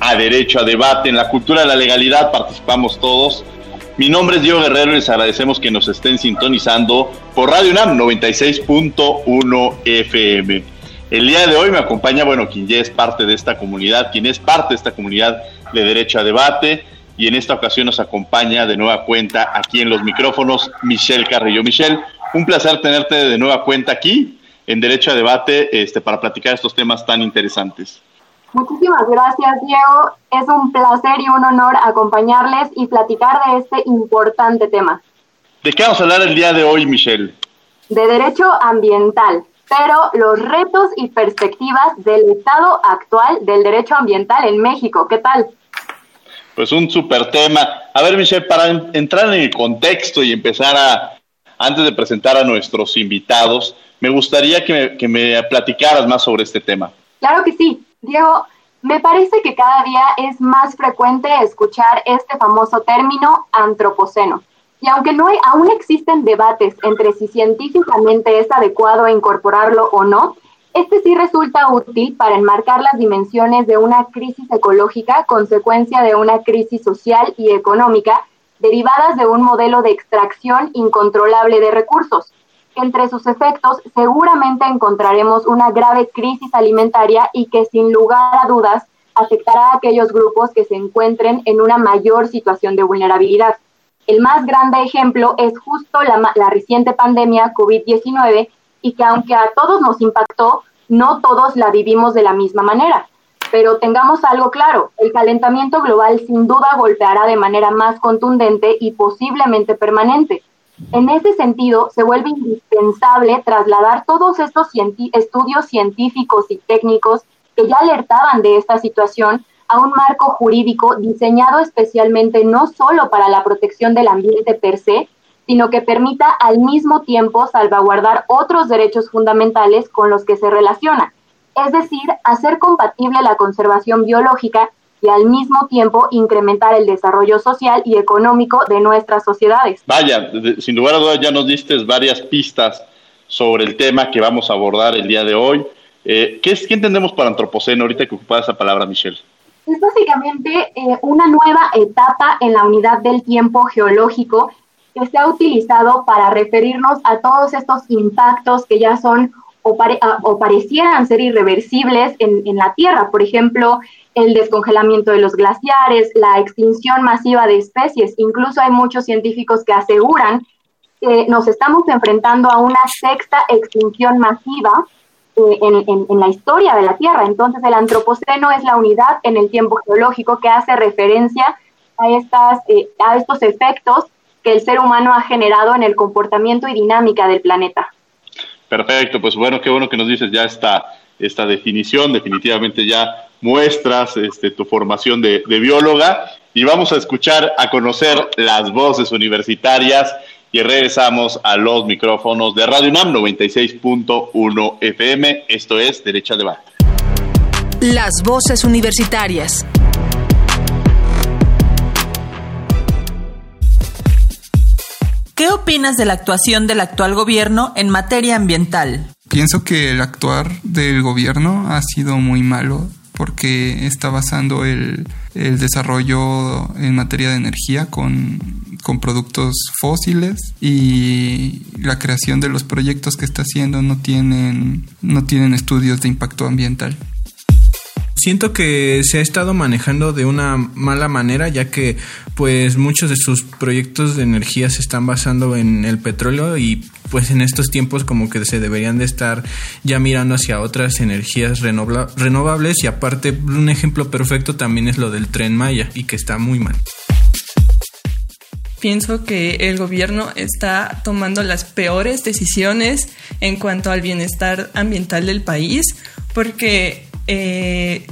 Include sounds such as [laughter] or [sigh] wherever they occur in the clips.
a Derecho a Debate. En la cultura de la legalidad participamos todos. Mi nombre es Diego Guerrero y les agradecemos que nos estén sintonizando por Radio UNAM 96.1 FM. El día de hoy me acompaña, bueno, quien ya es parte de esta comunidad, quien es parte de esta comunidad de Derecho a Debate, y en esta ocasión nos acompaña de nueva cuenta aquí en los micrófonos Michelle Carrillo. Michelle, un placer tenerte de nueva cuenta aquí en Derecho a Debate este, para platicar estos temas tan interesantes. Muchísimas gracias, Diego. Es un placer y un honor acompañarles y platicar de este importante tema. ¿De qué vamos a hablar el día de hoy, Michelle? De derecho ambiental, pero los retos y perspectivas del estado actual del derecho ambiental en México. ¿Qué tal? Pues un súper tema. A ver, Michelle, para entrar en el contexto y empezar a, antes de presentar a nuestros invitados, me gustaría que me, que me platicaras más sobre este tema. Claro que sí. Diego, me parece que cada día es más frecuente escuchar este famoso término antropoceno. Y aunque no hay, aún existen debates entre si científicamente es adecuado incorporarlo o no, este sí resulta útil para enmarcar las dimensiones de una crisis ecológica, consecuencia de una crisis social y económica, derivadas de un modelo de extracción incontrolable de recursos. Entre sus efectos seguramente encontraremos una grave crisis alimentaria y que sin lugar a dudas afectará a aquellos grupos que se encuentren en una mayor situación de vulnerabilidad. El más grande ejemplo es justo la, la reciente pandemia COVID-19 y que aunque a todos nos impactó, no todos la vivimos de la misma manera. Pero tengamos algo claro, el calentamiento global sin duda golpeará de manera más contundente y posiblemente permanente. En ese sentido, se vuelve indispensable trasladar todos estos estudios científicos y técnicos que ya alertaban de esta situación a un marco jurídico diseñado especialmente no solo para la protección del ambiente per se, sino que permita al mismo tiempo salvaguardar otros derechos fundamentales con los que se relaciona, es decir, hacer compatible la conservación biológica y al mismo tiempo incrementar el desarrollo social y económico de nuestras sociedades. Vaya, sin lugar a dudas ya nos diste varias pistas sobre el tema que vamos a abordar el día de hoy. Eh, ¿qué, es, ¿Qué entendemos por antropoceno ahorita que ocupas esa palabra, Michelle? Es básicamente eh, una nueva etapa en la unidad del tiempo geológico que se ha utilizado para referirnos a todos estos impactos que ya son o, o parecieran ser irreversibles en, en, la Tierra. Por ejemplo, el descongelamiento de los glaciares, la extinción masiva de especies. Incluso hay muchos científicos que aseguran que nos estamos enfrentando a una sexta extinción masiva eh, en, en, la historia de la Tierra. Entonces, el antropoceno es la unidad en el tiempo geológico que hace referencia a, estas, eh, a estos efectos que el ser humano ha generado en el comportamiento y dinámica del planeta. Perfecto, pues bueno, qué bueno que nos dices ya esta, esta definición, definitivamente ya muestras este, tu formación de, de bióloga y vamos a escuchar, a conocer las voces universitarias y regresamos a los micrófonos de Radio UNAM 96.1 FM. Esto es Derecha Debate. Las voces universitarias. ¿Qué opinas de la actuación del actual gobierno en materia ambiental? Pienso que el actuar del gobierno ha sido muy malo porque está basando el, el desarrollo en materia de energía con, con, productos fósiles y la creación de los proyectos que está haciendo no tienen, no tienen estudios de impacto ambiental. Siento que se ha estado manejando de una mala manera, ya que pues muchos de sus proyectos de energía se están basando en el petróleo y pues en estos tiempos como que se deberían de estar ya mirando hacia otras energías renovables. Y aparte un ejemplo perfecto también es lo del tren Maya y que está muy mal. Pienso que el gobierno está tomando las peores decisiones en cuanto al bienestar ambiental del país, porque eh,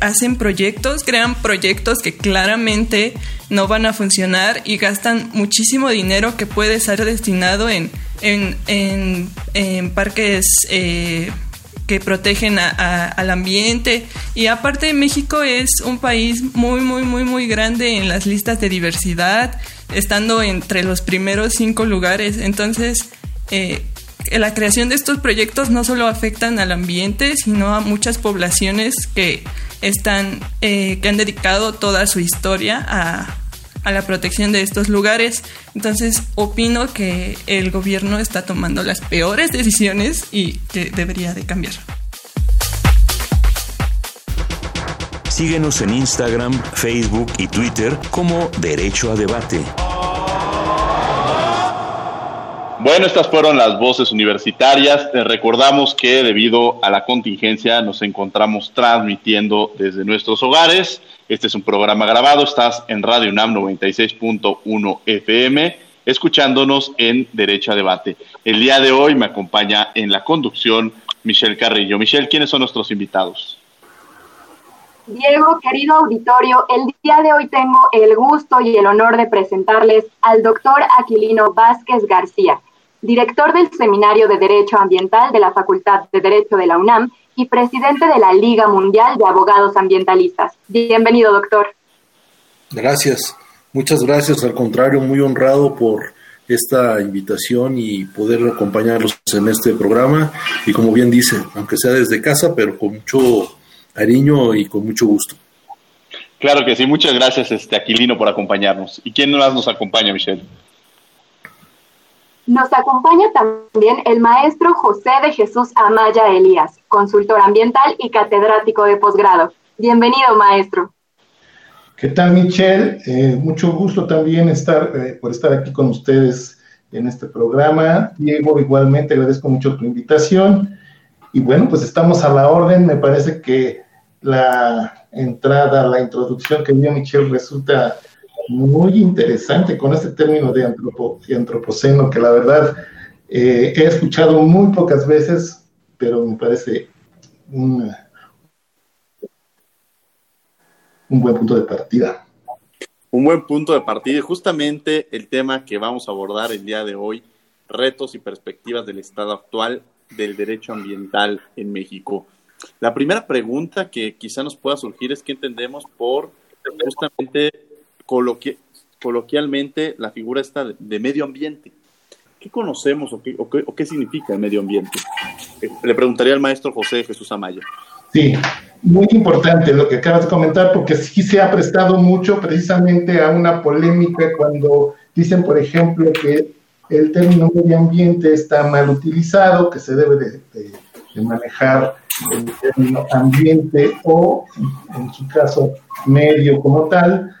hacen proyectos, crean proyectos que claramente no van a funcionar y gastan muchísimo dinero que puede ser destinado en, en, parques eh, que protegen al ambiente. Y aparte México es un país muy, muy, muy, muy grande en las listas de diversidad, estando entre los primeros cinco lugares. Entonces, eh, la creación de estos proyectos no solo afectan al ambiente, sino a muchas poblaciones que están, eh, que han dedicado toda su historia a, a la protección de estos lugares. Entonces, opino que el gobierno está tomando las peores decisiones y que debería de cambiar. Síguenos en Instagram, Facebook y Twitter como Derecho a Debate. Bueno, estas fueron las voces universitarias. Te recordamos que debido a la contingencia nos encontramos transmitiendo desde nuestros hogares. Este es un programa grabado. Estás en Radio UNAM 96.1 FM, escuchándonos en Derecho a Debate. El día de hoy me acompaña en la conducción Michelle Carrillo. Michelle, ¿quiénes son nuestros invitados? Diego, querido auditorio, el día de hoy tengo el gusto y el honor de presentarles al doctor Aquilino Vázquez García director del Seminario de Derecho Ambiental de la Facultad de Derecho de la UNAM y presidente de la Liga Mundial de Abogados Ambientalistas. Bienvenido, doctor. Gracias, muchas gracias. Al contrario, muy honrado por esta invitación y poder acompañarlos en este programa. Y como bien dice, aunque sea desde casa, pero con mucho cariño y con mucho gusto. Claro que sí, muchas gracias, este Aquilino, por acompañarnos. ¿Y quién más nos acompaña, Michelle? Nos acompaña también el maestro José de Jesús Amaya Elías, consultor ambiental y catedrático de posgrado. Bienvenido, maestro. ¿Qué tal, Michelle? Eh, mucho gusto también estar, eh, por estar aquí con ustedes en este programa. Diego, igualmente agradezco mucho tu invitación. Y bueno, pues estamos a la orden. Me parece que la entrada, la introducción que dio Michelle resulta muy interesante con este término de, antropo, antropoceno, que la verdad eh, he escuchado muy pocas veces, pero me parece un, un buen punto de partida. Un buen punto de partida y justamente el tema que vamos a abordar el día de hoy, retos y perspectivas del estado actual del derecho ambiental en México. La primera pregunta que quizá nos pueda surgir es qué entendemos por justamente coloquialmente la figura está de, medio ambiente. ¿Qué conocemos o qué, o qué, significa el medio ambiente? Eh, le preguntaría al maestro José Jesús Amaya. Sí, muy importante lo que acabas de comentar, porque sí se ha prestado mucho precisamente a una polémica cuando dicen, por ejemplo, que el término medio ambiente está mal utilizado, que se debe de, de manejar el término ambiente o, en su caso, medio como tal,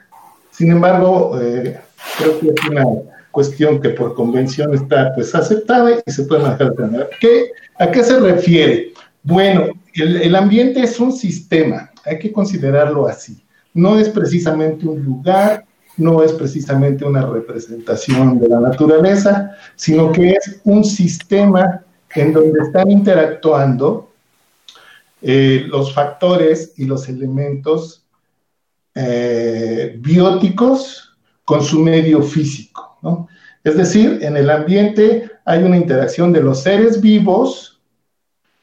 sin embargo, eh, creo que es una cuestión que por convención está pues aceptada y se puede manejar de manera. ¿Qué, ¿A qué se refiere? Bueno, el, ambiente es un sistema, hay que considerarlo así. No es precisamente un lugar, no es precisamente una representación de la naturaleza, sino que es un sistema en donde están interactuando eh, los factores y los elementos eh, bióticos con su medio físico. ¿no? Es decir, en el ambiente hay una interacción de los seres vivos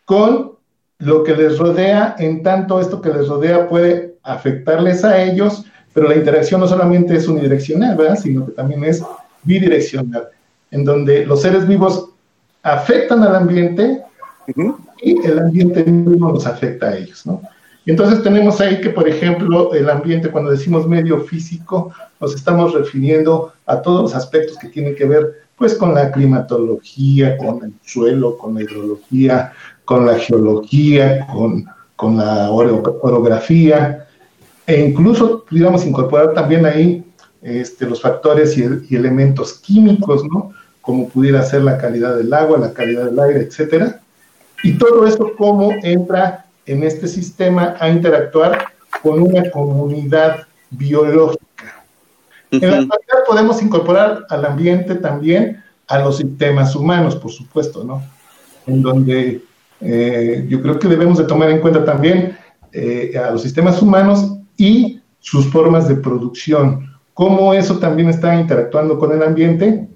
con lo que les rodea, en tanto esto que les rodea puede afectarles a ellos, pero la interacción no solamente es unidireccional, ¿verdad? sino que también es bidireccional, en donde los seres vivos afectan al ambiente y el ambiente mismo los afecta a ellos. ¿no? Entonces tenemos ahí que, por ejemplo, el ambiente, cuando decimos medio físico, nos estamos refiriendo a todos los aspectos que tienen que ver pues con la climatología, con el suelo, con la hidrología, con la geología, con con la orografía, e incluso pudiéramos incorporar también ahí este, los factores y, y, elementos químicos, ¿no? Como pudiera ser la calidad del agua, la calidad del aire, etcétera. Y todo eso cómo entra en este sistema a interactuar con una comunidad biológica. En la actualidad podemos incorporar al ambiente también a los sistemas humanos, por supuesto, ¿no? En donde eh, yo creo que debemos de tomar en cuenta también eh, a los sistemas humanos y sus formas de producción, cómo eso también está interactuando con el ambiente,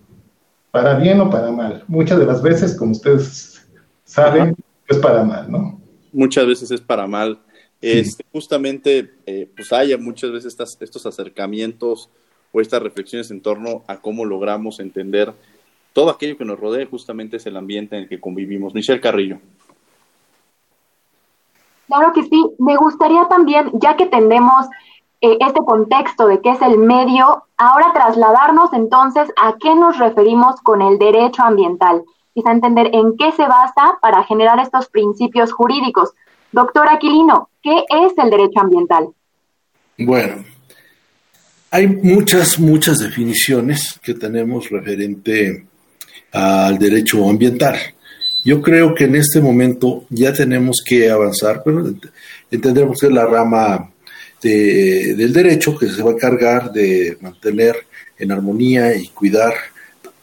para bien o para mal. Muchas de las veces, como ustedes saben, es para mal, ¿no? Muchas veces es para mal. Este, justamente, eh, pues haya muchas veces estos acercamientos o estas reflexiones en torno a cómo logramos entender todo aquello que nos rodea, justamente es el ambiente en el que convivimos. Michelle Carrillo. Claro que sí. Me gustaría también, ya que tenemos eh, este contexto de qué es el medio, ahora trasladarnos entonces a qué nos referimos con el derecho ambiental. Quizá entender en qué se basa para generar estos principios jurídicos. Doctor Aquilino, ¿qué es el derecho ambiental? Bueno, hay muchas, muchas definiciones que tenemos referente al derecho ambiental. Yo creo que en este momento ya tenemos que avanzar, pero entendemos que es la rama del derecho que se va a encargar de mantener en armonía y cuidar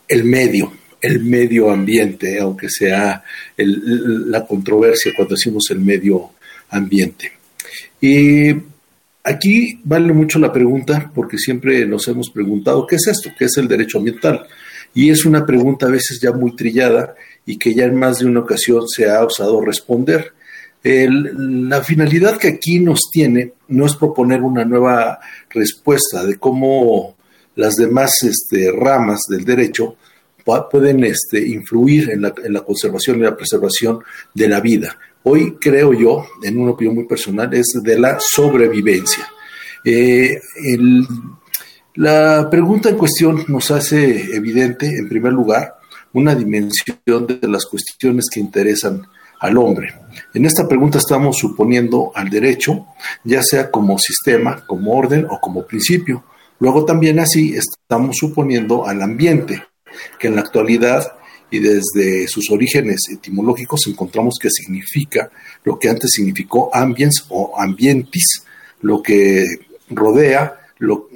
el medio, el medio ambiente, aunque sea la controversia cuando decimos el medio ambiente. Y Aquí vale mucho la pregunta porque siempre nos hemos preguntado, ¿qué es esto? ¿Qué es el derecho ambiental? Y es una pregunta a veces ya muy trillada y que ya en más de una ocasión se ha osado responder. la finalidad que aquí nos tiene no es proponer una nueva respuesta de cómo las demás este, ramas del derecho pueden este, influir en la, conservación y la preservación de la vida. Hoy creo yo, en una opinión muy personal, es de la sobrevivencia. Eh, la pregunta en cuestión nos hace evidente, en primer lugar, una dimensión de las cuestiones que interesan al hombre. En esta pregunta estamos suponiendo al derecho, ya sea como sistema, como orden o como principio. Luego también así estamos suponiendo al ambiente, que en la actualidad y desde sus orígenes etimológicos encontramos que significa lo que antes significó ambiens o ambientis, lo que rodea, lo,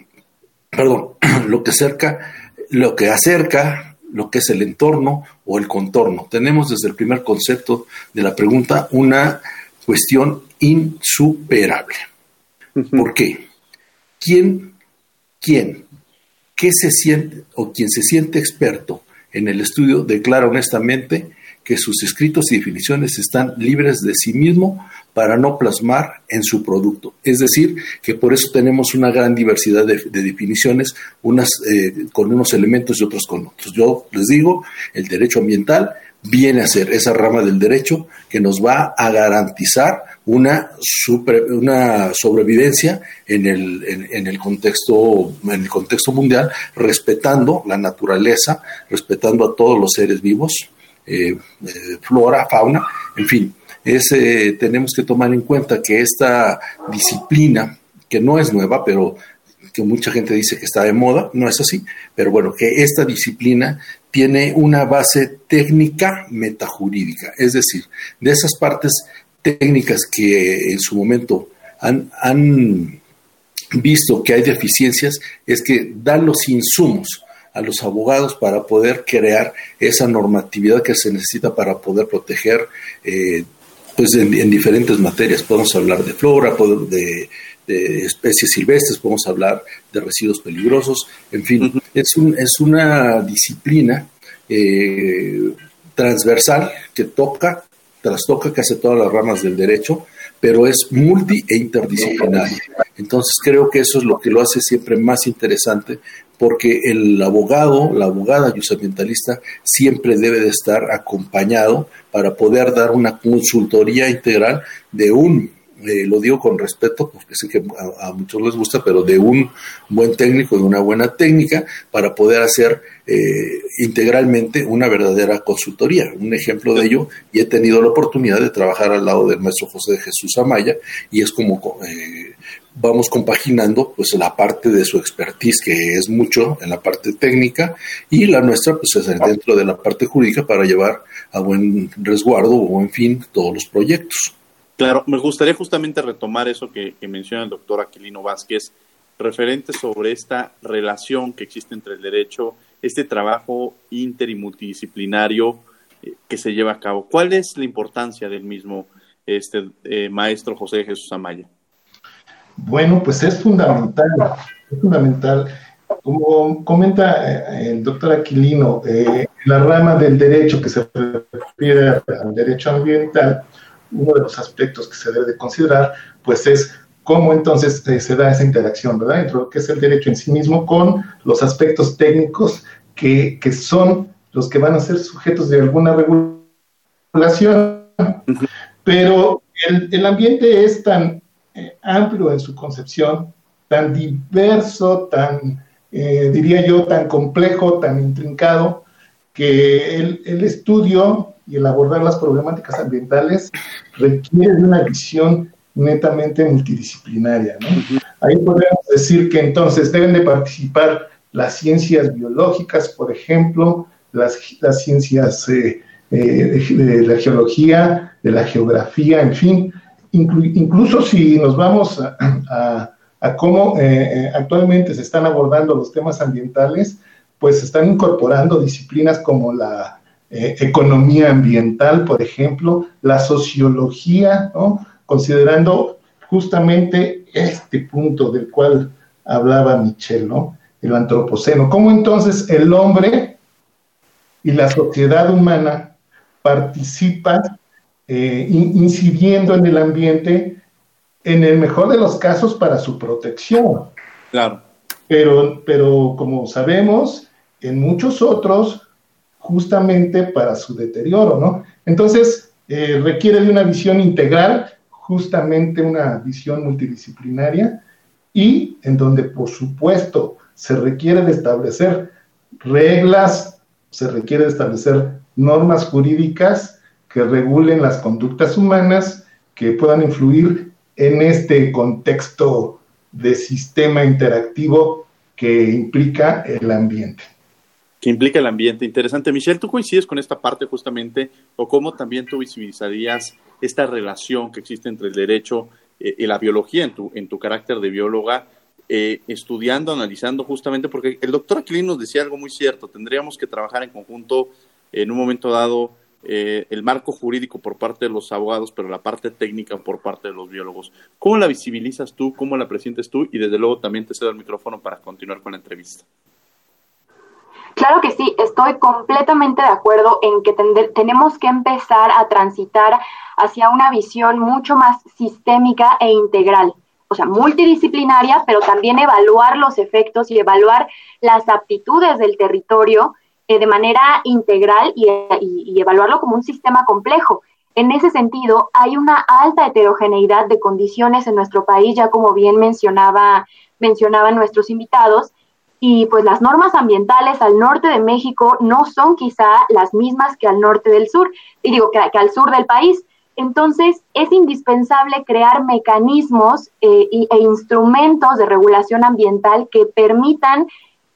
perdón, [clears throat] lo que acerca, lo que acerca, lo que es el entorno o el contorno. Tenemos desde el primer concepto de la pregunta una cuestión insuperable. ¿Por qué? ¿Quién, quién, qué se siente o quien se siente experto en el estudio declara honestamente que sus escritos y definiciones están libres de sí mismo para no plasmar en su producto. Es decir, que por eso tenemos una gran diversidad de, definiciones, unas eh, con unos elementos y otros con otros. Yo les digo, el derecho ambiental viene a ser esa rama del derecho que nos va a garantizar una, una sobrevivencia en el, en, el contexto, en el contexto mundial, respetando la naturaleza, respetando a todos los seres vivos, eh, eh, flora, fauna, en fin. tenemos que tomar en cuenta que esta disciplina, que no es nueva, pero que mucha gente dice que está de moda, no es así, pero bueno, que esta disciplina tiene una base técnica metajurídica, es decir, de esas partes técnicas que en su momento han, visto que hay deficiencias, es que dan los insumos a los abogados para poder crear esa normatividad que se necesita para poder proteger eh, pues en, diferentes materias. Podemos hablar de flora, de, de, especies silvestres, podemos hablar de residuos peligrosos, en fin, es, un, es una disciplina eh, transversal que toca, trastoca casi todas las ramas del derecho, pero es multi e interdisciplinario. Entonces creo que eso es lo que lo hace siempre más interesante, porque el abogado, la abogada y ambientalista siempre debe de estar acompañado para poder dar una consultoría integral de un eh, lo digo con respeto, porque sé que a, muchos les gusta, pero de un buen técnico, de una buena técnica, para poder hacer eh, integralmente una verdadera consultoría. Un ejemplo de ello, y he tenido la oportunidad de trabajar al lado del maestro José de Jesús Amaya, y es como eh, vamos compaginando pues la parte de su expertise, que es mucho en la parte técnica, y la nuestra pues es dentro de la parte jurídica para llevar a buen resguardo o buen fin todos los proyectos. Claro, me gustaría justamente retomar eso que, menciona el doctor Aquilino Vázquez, referente sobre esta relación que existe entre el derecho, este trabajo inter y multidisciplinario eh, que se lleva a cabo. ¿Cuál es la importancia del mismo este eh, maestro José Jesús Amaya? Bueno, pues es fundamental, es fundamental. Como comenta eh, el doctor Aquilino, la rama del derecho que se refiere al derecho ambiental, uno de los aspectos que se debe de considerar, pues es cómo entonces eh, se da esa interacción, ¿verdad? Entre lo que es el derecho en sí mismo con los aspectos técnicos que, que son los que van a ser sujetos de alguna regulación. Pero el, el, ambiente es tan eh, amplio en su concepción, tan diverso, tan, eh, diría yo, tan complejo, tan intrincado, que el, el estudio y el abordar las problemáticas ambientales requiere de una visión netamente multidisciplinaria. Ahí podemos decir que entonces deben de participar las ciencias biológicas, por ejemplo, las, las ciencias eh, eh, de, la geología, de la geografía, en fin, incluso si nos vamos a, cómo eh, actualmente se están abordando los temas ambientales, pues se están incorporando disciplinas como la eh, economía ambiental, por ejemplo, la sociología, ¿no? considerando justamente este punto del cual hablaba Michel, ¿no? el antropoceno. ¿Cómo entonces el hombre y la sociedad humana participan eh, incidiendo en el ambiente en el mejor de los casos para su protección? Claro. Pero, pero como sabemos, en muchos otros justamente para su deterioro, ¿no? Entonces, eh, requiere de una visión integral, justamente una visión multidisciplinaria, y en donde, por supuesto, se requiere de establecer reglas, se requiere de establecer normas jurídicas que regulen las conductas humanas que puedan influir en este contexto de sistema interactivo que implica el ambiente que implica el ambiente. Interesante. Michelle, ¿tú coincides con esta parte justamente o cómo también tú visibilizarías esta relación que existe entre el derecho eh, y la biología en tu, en tu carácter de bióloga, eh, estudiando, analizando justamente, porque el doctor Aquilín nos decía algo muy cierto, tendríamos que trabajar en conjunto en un momento dado eh, el marco jurídico por parte de los abogados, pero la parte técnica por parte de los biólogos. ¿Cómo la visibilizas tú? ¿Cómo la presentes tú? Y desde luego también te cedo el micrófono para continuar con la entrevista. Claro que sí, estoy completamente de acuerdo en que tenemos que empezar a transitar hacia una visión mucho más sistémica e integral, o sea, multidisciplinaria, pero también evaluar los efectos y evaluar las aptitudes del territorio eh, de manera integral y, y evaluarlo como un sistema complejo. En ese sentido, hay una alta heterogeneidad de condiciones en nuestro país, ya como bien mencionaba, mencionaban nuestros invitados, y pues las normas ambientales al norte de México no son quizá las mismas que al norte del sur, y digo que, al sur del país. Entonces es indispensable crear mecanismos eh, e instrumentos de regulación ambiental que permitan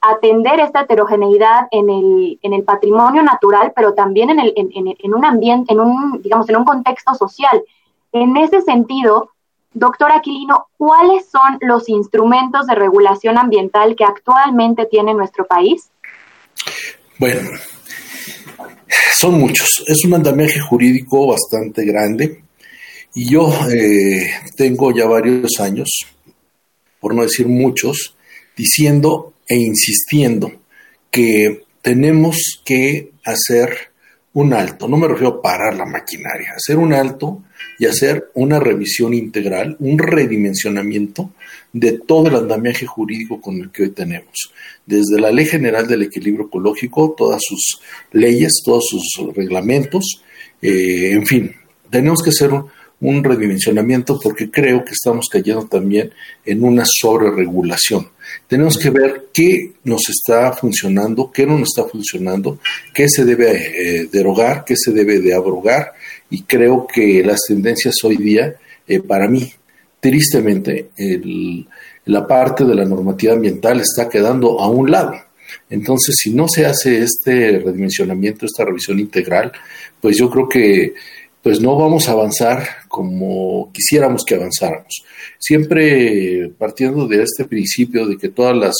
atender esta heterogeneidad en el, en el patrimonio natural, pero también en, el, en, en un ambiente, en un, digamos, en un contexto social. En ese sentido, Doctor Aquilino, ¿cuáles son los instrumentos de regulación ambiental que actualmente tiene nuestro país? Bueno, son muchos. Es un andamiaje jurídico bastante grande y yo eh, tengo ya varios años, por no decir muchos, diciendo e insistiendo que tenemos que hacer un alto. No me refiero a parar la maquinaria, hacer un alto y hacer una revisión integral, un redimensionamiento de todo el andamiaje jurídico con el que hoy tenemos. Desde la Ley General del Equilibrio Ecológico, todas sus leyes, todos sus reglamentos, eh, en fin, tenemos que hacer un, redimensionamiento porque creo que estamos cayendo también en una sobreregulación. Tenemos que ver qué nos está funcionando, qué no nos está funcionando, qué se debe eh, derogar, qué se debe de abrogar y creo que las tendencias hoy día, eh, para mí, tristemente, la parte de la normativa ambiental está quedando a un lado. Entonces, si no se hace este redimensionamiento, esta revisión integral, pues yo creo que pues no vamos a avanzar como quisiéramos que avanzáramos. Siempre partiendo de este principio de que todas las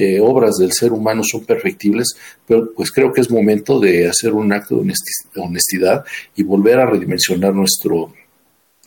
eh, obras del ser humano son perfectibles, pero pues creo que es momento de hacer un acto de honestidad y volver a redimensionar nuestro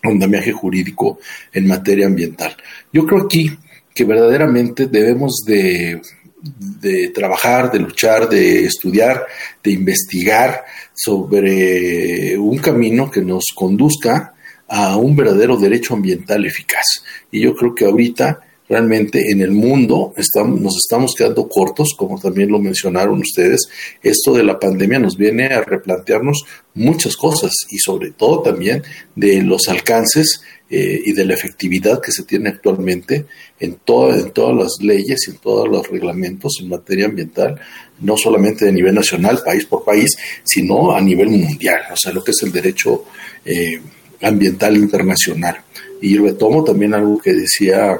andamiaje jurídico en materia ambiental. Yo creo aquí que verdaderamente debemos de de trabajar, de luchar, de estudiar, de investigar sobre un camino que nos conduzca a un verdadero derecho ambiental eficaz. Y yo creo que ahorita realmente en el mundo estamos, nos estamos quedando cortos, como también lo mencionaron ustedes. Esto de la pandemia nos viene a replantearnos muchas cosas y sobre todo también de los alcances eh, y de la efectividad que se tiene actualmente en, en todas las leyes, en todos los reglamentos en materia ambiental, no solamente de nivel nacional, país por país, sino a nivel mundial, o sea, lo que es el derecho eh, ambiental internacional. Y retomo también algo que decía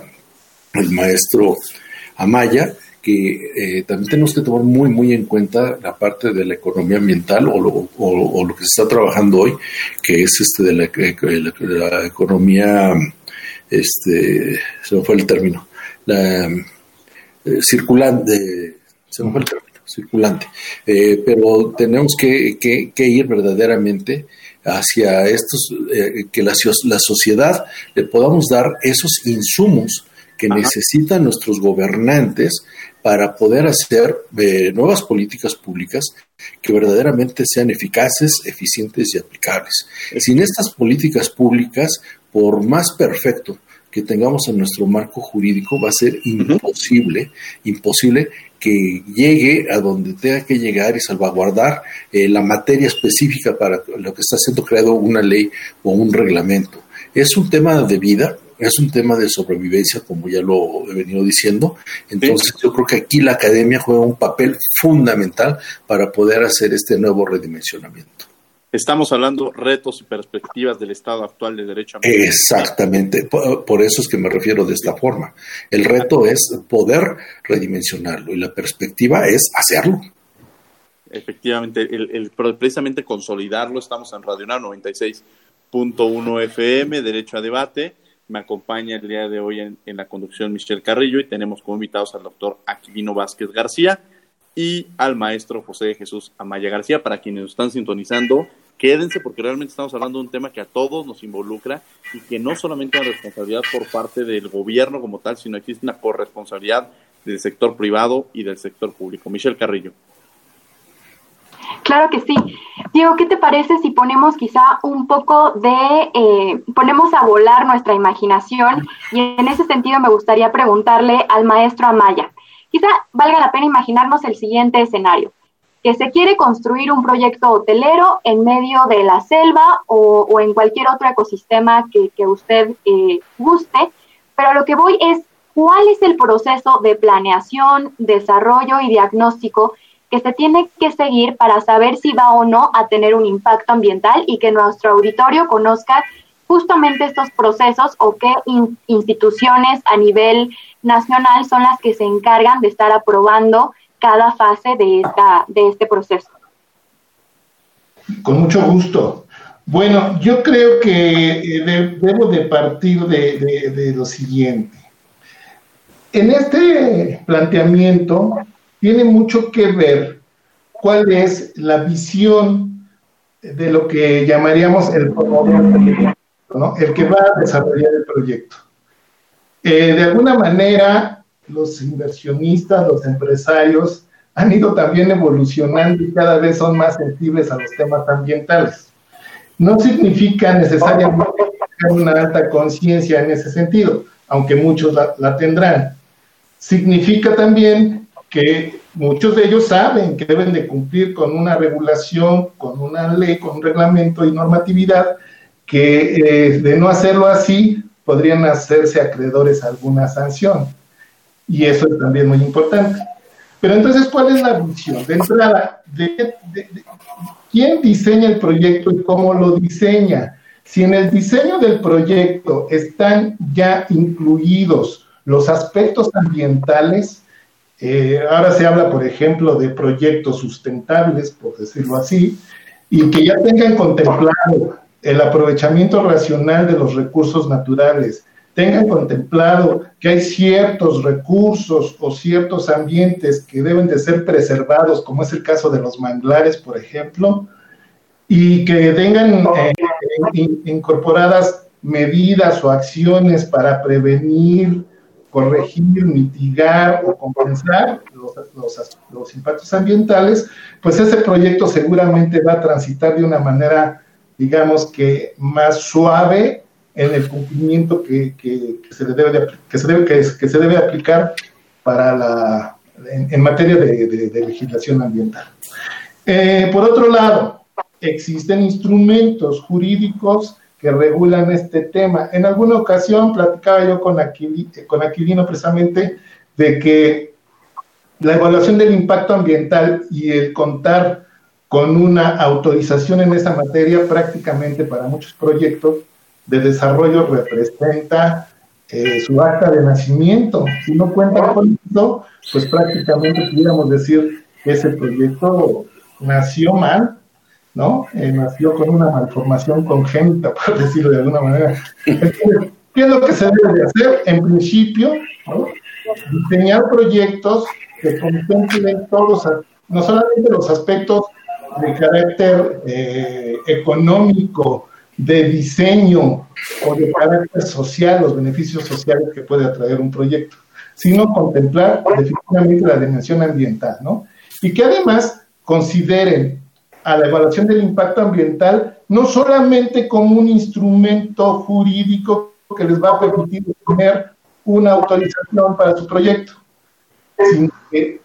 el maestro Amaya, que eh, también tenemos que tomar muy, muy en cuenta la parte de la economía ambiental o lo, que se está trabajando hoy, que es este de la, economía, este, se me fue el término, la eh, circulante, se me fue el término, circulante, eh, pero tenemos que, que, ir verdaderamente hacia estos, que la, la sociedad le podamos dar esos insumos que necesitan nuestros gobernantes para poder hacer eh, nuevas políticas públicas que verdaderamente sean eficaces, eficientes y aplicables. Sin estas políticas públicas, por más perfecto que tengamos en nuestro marco jurídico, va a ser imposible, imposible que llegue a donde tenga que llegar y salvaguardar eh, la materia específica para lo que está siendo creado una ley o un reglamento. Es un tema de vida, es un tema de sobrevivencia, como ya lo he venido diciendo. Entonces, yo creo que aquí la academia juega un papel fundamental para poder hacer este nuevo redimensionamiento. Estamos hablando retos y perspectivas del estado actual de derecho ambiental. Exactamente, por, eso es que me refiero de esta forma. El reto es poder redimensionarlo y la perspectiva es hacerlo. Efectivamente, el, precisamente consolidarlo. Estamos en Radio 96.1 FM, Derecho a Debate. Me acompaña el día de hoy en, la conducción Michelle Carrillo y tenemos como invitados al doctor Aquilino Vázquez García y al maestro José Jesús Amaya García. Para quienes nos están sintonizando, quédense porque realmente estamos hablando de un tema que a todos nos involucra y que no solamente hay responsabilidad por parte del gobierno como tal, sino existe una corresponsabilidad del sector privado y del sector público. Michelle Carrillo. Claro que sí. Diego, ¿qué te parece si ponemos quizá un poco de, eh, ponemos a volar nuestra imaginación? Y en ese sentido me gustaría preguntarle al maestro Amaya. Quizá valga la pena imaginarnos el siguiente escenario, que se quiere construir un proyecto hotelero en medio de la selva o, en cualquier otro ecosistema que, usted eh, guste, pero lo que voy es, ¿cuál es el proceso de planeación, desarrollo y diagnóstico que se tiene que seguir para saber si va o no a tener un impacto ambiental y que nuestro auditorio conozca justamente estos procesos o qué instituciones a nivel nacional son las que se encargan de estar aprobando cada fase de, esta, de este proceso. Con mucho gusto. Bueno, yo creo que eh, debo de partir de, de lo siguiente. En este planteamiento tiene mucho que ver cuál es la visión de lo que llamaríamos el promotor, ¿no? el que va a desarrollar el proyecto. Eh, de alguna manera, los inversionistas, los empresarios, han ido también evolucionando y cada vez son más sensibles a los temas ambientales. No significa necesariamente una alta conciencia en ese sentido, aunque muchos la tendrán. Significa también que muchos de ellos saben que deben de cumplir con una regulación, con una ley, con un reglamento y normatividad que eh, de no hacerlo así podrían hacerse acreedores a alguna sanción. Y eso es también muy importante. Pero entonces, ¿cuál es la visión? De entrada, de, ¿quién diseña el proyecto y cómo lo diseña? Si en el diseño del proyecto están ya incluidos los aspectos ambientales, eh, ahora se habla, por ejemplo, de proyectos sustentables, por decirlo así, y que ya tengan contemplado el aprovechamiento racional de los recursos naturales, tengan contemplado que hay ciertos recursos o ciertos ambientes que deben de ser preservados, como es el caso de los manglares, por ejemplo, y que tengan eh, incorporadas medidas o acciones para prevenir, corregir, mitigar o compensar los, los, impactos ambientales, pues ese proyecto seguramente va a transitar de una manera, digamos que más suave en el cumplimiento que, que, se, debe que, se, debe, que, se debe aplicar para la, en, materia de, legislación ambiental. Eh, por otro lado, existen instrumentos jurídicos que regulan este tema. En alguna ocasión platicaba yo con, con Aquilino precisamente de que la evaluación del impacto ambiental y el contar con una autorización en esa materia prácticamente para muchos proyectos de desarrollo representa eh, su acta de nacimiento. Si no cuenta con eso, pues prácticamente pudiéramos decir que ese proyecto nació mal ¿no? Eh, nació con una malformación congénita, [laughs] por decirlo de alguna manera. ¿Qué es lo que se debe de hacer? En principio, diseñar proyectos que contemplen todos, no solamente los aspectos de carácter eh, económico, de diseño o de carácter social, los beneficios sociales que puede atraer un proyecto, sino contemplar definitivamente la dimensión ambiental, ¿no? Y que además consideren a la evaluación del impacto ambiental no solamente como un instrumento jurídico que les va a permitir tener una autorización para su proyecto, sino que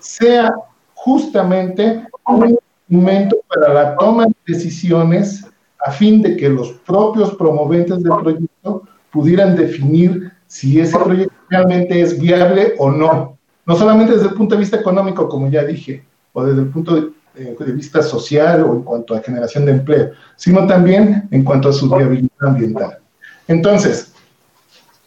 sea justamente un instrumento para la toma de decisiones a fin de que los propios promoventes del proyecto pudieran definir si ese proyecto realmente es viable o no. No solamente desde el punto de vista económico, como ya dije, o desde el punto de eh, de vista social o en cuanto a generación de empleo, sino también en cuanto a su viabilidad ambiental. Entonces,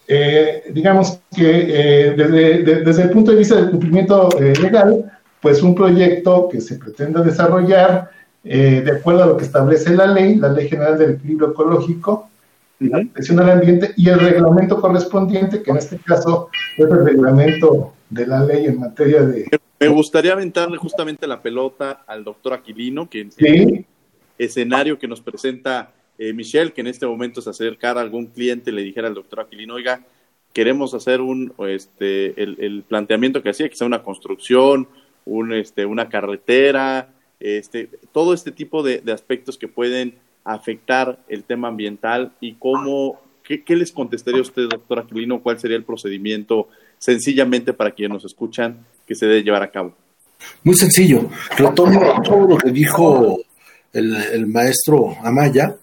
eh, digamos que eh, desde, el punto de vista del cumplimiento legal, pues un proyecto que se pretende desarrollar de acuerdo a lo que establece la ley, la Ley General del Equilibrio Ecológico, la protección ambiente y el reglamento correspondiente, que en este caso es el reglamento de la ley en materia de me gustaría aventarle justamente la pelota al doctor Aquilino, que en el escenario que nos presenta eh, Michelle, que en este momento se acercara a algún cliente y le dijera al doctor Aquilino, oiga, queremos hacer un, este, el, planteamiento que hacía, quizá una construcción, un, este, una carretera, este, todo este tipo de, aspectos que pueden afectar el tema ambiental y cómo, qué, les contestaría usted, doctor Aquilino, cuál sería el procedimiento sencillamente para quienes nos escuchan que se debe llevar a cabo? Muy sencillo. Retomo todo lo que dijo el, maestro Amaya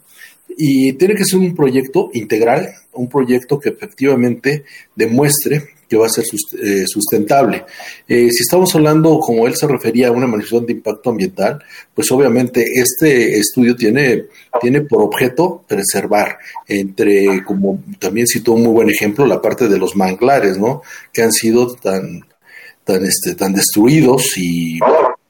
y tiene que ser un proyecto integral, un proyecto que efectivamente demuestre que va a ser eh, sustentable. Eh, si estamos hablando, como él se refería, a una manifestación de impacto ambiental, pues obviamente este estudio tiene, tiene por objeto preservar, entre, como también citó un muy buen ejemplo, la parte de los manglares, ¿no? Que han sido tan tan, este, tan destruidos y,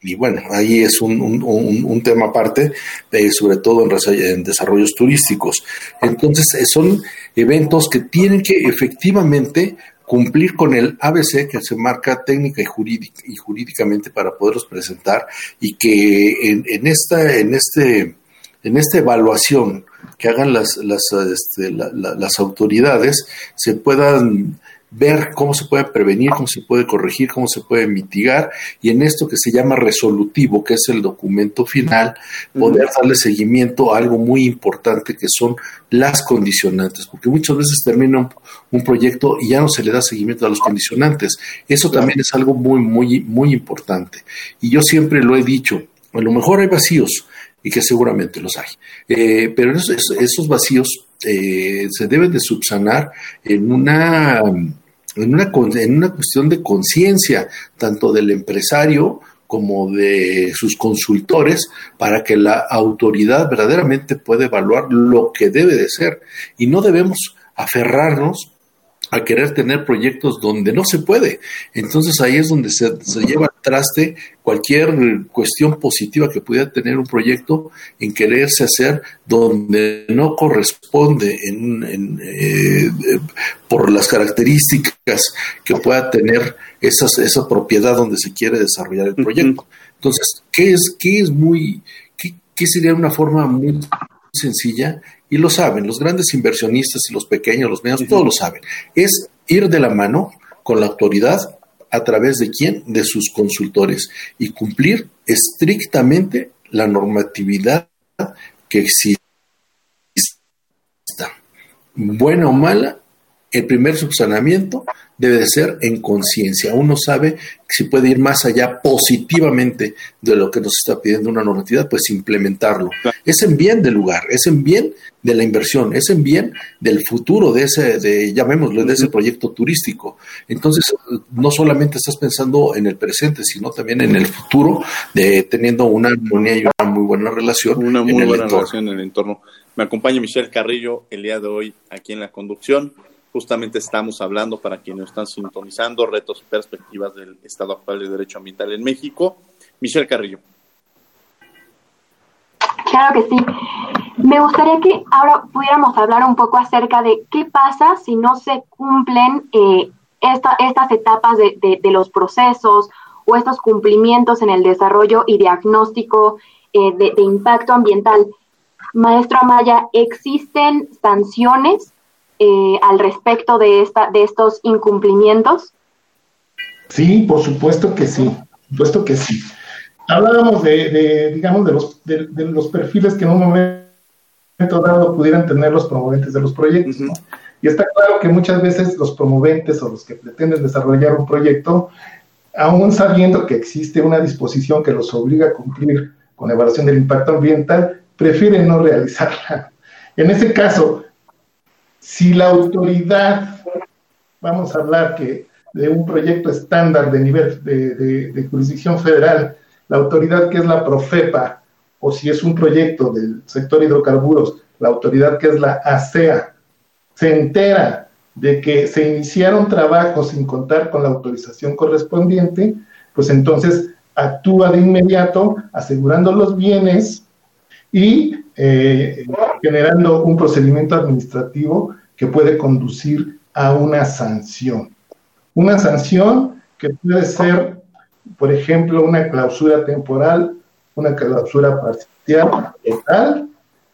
y bueno, ahí es un, un, tema aparte, eh, sobre todo en, desarrollos turísticos. Entonces, son eventos que tienen que efectivamente cumplir con el ABC que se marca técnica y, jurídica, y jurídicamente para poderlos presentar y que en, en, esta, en, este, en esta evaluación que hagan las, las, este, las autoridades se puedan ver cómo se puede prevenir, cómo se puede corregir, cómo se puede mitigar y en esto que se llama resolutivo, que es el documento final, poder darle seguimiento a algo muy importante que son las condicionantes, porque muchas veces termina un, proyecto y ya no se le da seguimiento a los condicionantes. Eso también es algo muy, muy, muy importante. Y yo siempre lo he dicho, a lo mejor hay vacíos, y que seguramente los hay. Eh, pero esos, vacíos eh, se deben de subsanar en una, en una, en una cuestión de conciencia, tanto del empresario como de sus consultores, para que la autoridad verdaderamente pueda evaluar lo que debe de ser. Y no debemos aferrarnos a querer tener proyectos donde no se puede. Entonces ahí es donde se, lleva al traste cualquier cuestión positiva que pudiera tener un proyecto en quererse hacer donde no corresponde en, eh, por las características que pueda tener esas, esa propiedad donde se quiere desarrollar el proyecto. Entonces, ¿qué es, qué es muy, qué, qué sería una forma muy sencilla y lo saben, los grandes inversionistas y los pequeños, los medios, todos lo saben, es ir de la mano con la autoridad a través de quién, de sus consultores y cumplir estrictamente la normatividad que exista. Buena o mala, el primer subsanamiento debe de ser en conciencia. Uno sabe si puede ir más allá positivamente de lo que nos está pidiendo una normatividad, pues implementarlo. Es en bien del lugar, es en bien de la inversión, es en bien del futuro de ese, de, llamémoslo, de ese proyecto turístico. Entonces, no solamente estás pensando en el presente, sino también en el futuro, de teniendo una armonía y una muy buena relación. Una muy buena relación en el entorno. Me acompaña Michelle Carrillo el día de hoy aquí en la conducción. Justamente estamos hablando, para quienes están sintonizando, retos y perspectivas del estado actual de derecho ambiental en México. Michelle Carrillo. Claro que sí. Me gustaría que ahora pudiéramos hablar un poco acerca de qué pasa si no se cumplen eh, estas etapas de, de, los procesos o estos cumplimientos en el desarrollo y diagnóstico eh, de, de impacto ambiental. Maestro Amaya, ¿existen sanciones eh, al respecto de, esta, de estos incumplimientos? Sí, por supuesto que sí, por supuesto que sí. Hablábamos de, digamos, de los, de, los perfiles que en un momento dado pudieran tener los promoventes de los proyectos. Y está claro que muchas veces los promoventes o los que pretenden desarrollar un proyecto, aún sabiendo que existe una disposición que los obliga a cumplir con la evaluación del impacto ambiental, prefieren no realizarla. En ese caso, si la autoridad, vamos a hablar que de un proyecto estándar de nivel de, jurisdicción federal, la autoridad que es la Profepa, o si es un proyecto del sector hidrocarburos, la autoridad que es la ASEA, se entera de que se iniciaron trabajos sin contar con la autorización correspondiente, pues entonces actúa de inmediato asegurando los bienes y eh, generando un procedimiento administrativo que puede conducir a una sanción. Una sanción que puede ser, por ejemplo, una clausura temporal, una clausura parcial, total,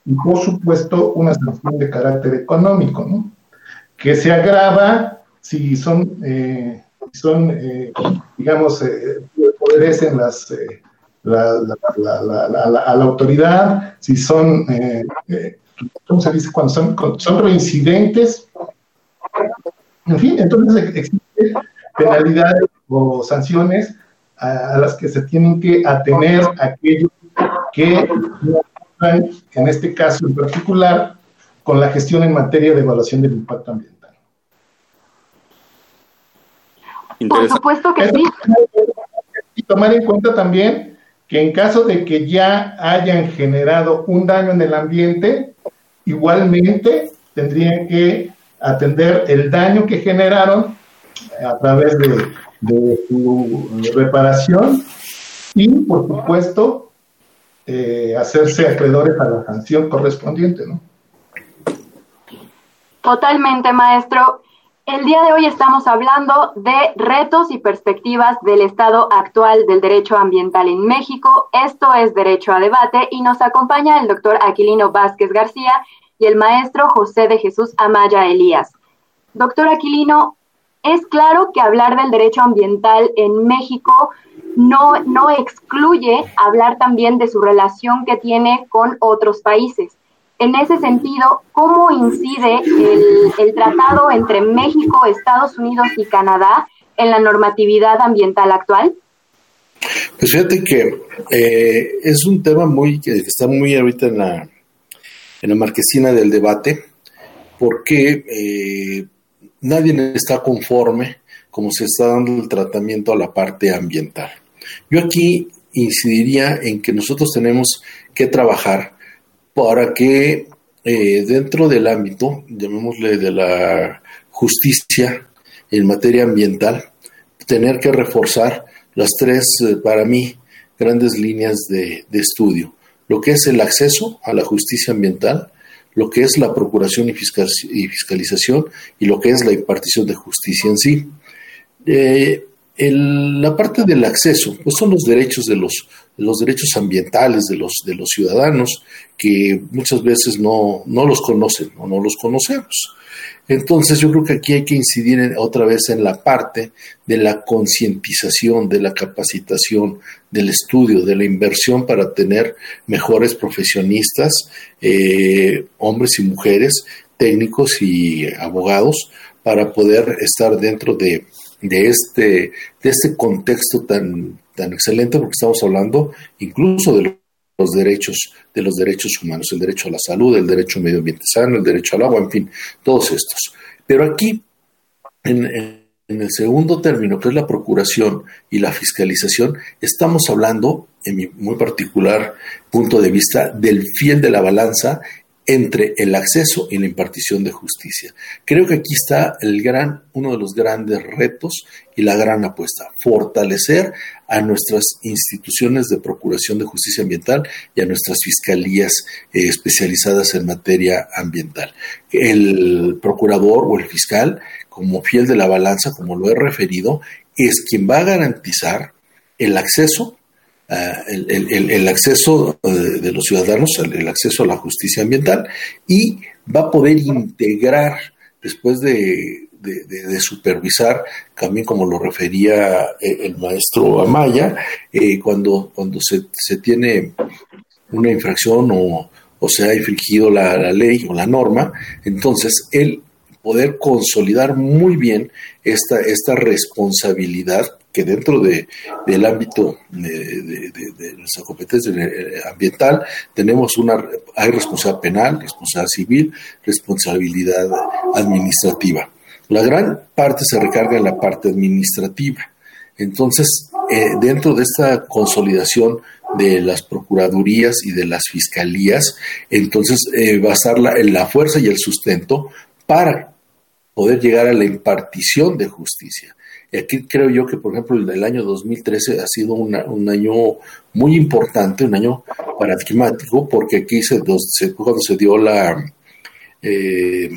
y por supuesto una sanción de carácter económico, ¿no? que se agrava si son, eh, son eh, digamos, eh, obedecen las, a la autoridad, si son, eh, eh, ¿cómo se dice? Cuando son, son reincidentes. En fin, entonces existen penalidades o sanciones a, las que se tienen que atener aquellos que no en este caso en particular, con la gestión en materia de evaluación del impacto ambiental. Por supuesto que sí. Y tomar en cuenta también que en caso de que ya hayan generado un daño en el ambiente, igualmente tendrían que atender el daño que generaron a través de, su reparación y, por supuesto, eh, hacerse acreedores a la sanción correspondiente, ¿no? Totalmente, maestro. El día de hoy estamos hablando de retos y perspectivas del estado actual del derecho ambiental en México. Esto es Derecho a Debate y nos acompaña el doctor Aquilino Vázquez García y el maestro José de Jesús Amaya Elías. Doctor Aquilino, es claro que hablar del derecho ambiental en México no, no excluye hablar también de su relación que tiene con otros países. En ese sentido, ¿cómo incide el, tratado entre México, Estados Unidos y Canadá en la normatividad ambiental actual? Pues fíjate que eh, es un tema muy que está muy ahorita en la, en la marquesina del debate, porque eh, nadie está conforme como se está dando el tratamiento a la parte ambiental. Yo aquí incidiría en que nosotros tenemos que trabajar para que eh, dentro del ámbito, llamémosle de la justicia en materia ambiental, tener que reforzar las tres, eh, para mí, grandes líneas de, estudio. Lo que es el acceso a la justicia ambiental, lo que es la procuración y, fiscalización y lo que es la impartición de justicia en sí. Eh, la parte del acceso, pues son los derechos de los, los derechos ambientales de los, de los ciudadanos que muchas veces no, no los conocen o no los conocemos. Entonces yo creo que aquí hay que incidir otra vez en la parte de la concientización, de la capacitación, del estudio, de la inversión para tener mejores profesionistas, eh, hombres y mujeres, técnicos y abogados, para poder estar dentro de, de, este, de este contexto tan, tan excelente, porque estamos hablando incluso de los derechos, de los derechos humanos, el derecho a la salud, el derecho a medio ambiente sano, el derecho al agua, en fin, todos estos. Pero aquí, en, el segundo término, que es la procuración y la fiscalización, estamos hablando, en mi muy particular punto de vista, del fiel de la balanza entre el acceso y la impartición de justicia. Creo que aquí está el gran, uno de los grandes retos y la gran apuesta, fortalecer a nuestras instituciones de procuración de justicia ambiental y a nuestras fiscalías eh, especializadas en materia ambiental. El procurador o el fiscal, como fiel de la balanza, como lo he referido, es quien va a garantizar el acceso Ah, el, acceso eh, de los ciudadanos, el, acceso a la justicia ambiental y va a poder integrar después de, supervisar, también como lo refería eh, el maestro Amaya, eh, cuando, cuando se, tiene una infracción o, se ha infringido la, la, ley o la norma, entonces el poder consolidar muy bien esta, esta responsabilidad que dentro de, del ámbito de, nuestra competencia ambiental tenemos una, hay responsabilidad penal, responsabilidad civil, responsabilidad administrativa. La gran parte se recarga en la parte administrativa. Entonces, eh, dentro de esta consolidación de las procuradurías y de las fiscalías, entonces eh, basarla en la fuerza y el sustento para poder llegar a la impartición de justicia. Y aquí creo yo que, por ejemplo, el, año 2013 ha sido un año muy importante, un año paradigmático, porque aquí se, cuando se dio la, eh,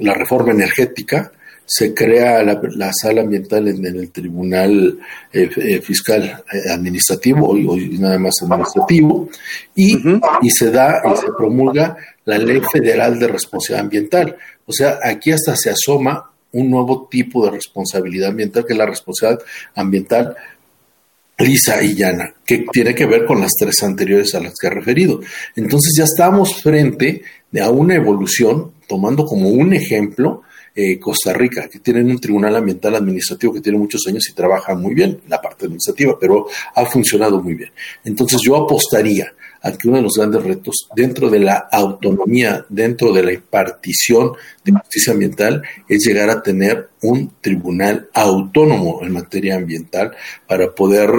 la reforma energética, se crea la, sala ambiental en, el Tribunal eh, eh, Fiscal Administrativo, hoy, nada más administrativo, y, y se da y se promulga la Ley Federal de Responsabilidad Ambiental. O sea, aquí hasta se asoma un nuevo tipo de responsabilidad ambiental, que es la responsabilidad ambiental lisa y llana, que tiene que ver con las tres anteriores a las que he referido. Entonces ya estamos frente a una evolución, tomando como un ejemplo eh, Costa Rica, que tienen un tribunal ambiental administrativo que tiene muchos años y trabaja muy bien la parte administrativa, pero ha funcionado muy bien. Entonces yo apostaría a que uno de los grandes retos dentro de la autonomía, dentro de la impartición de justicia ambiental, es llegar a tener un tribunal autónomo en materia ambiental para poder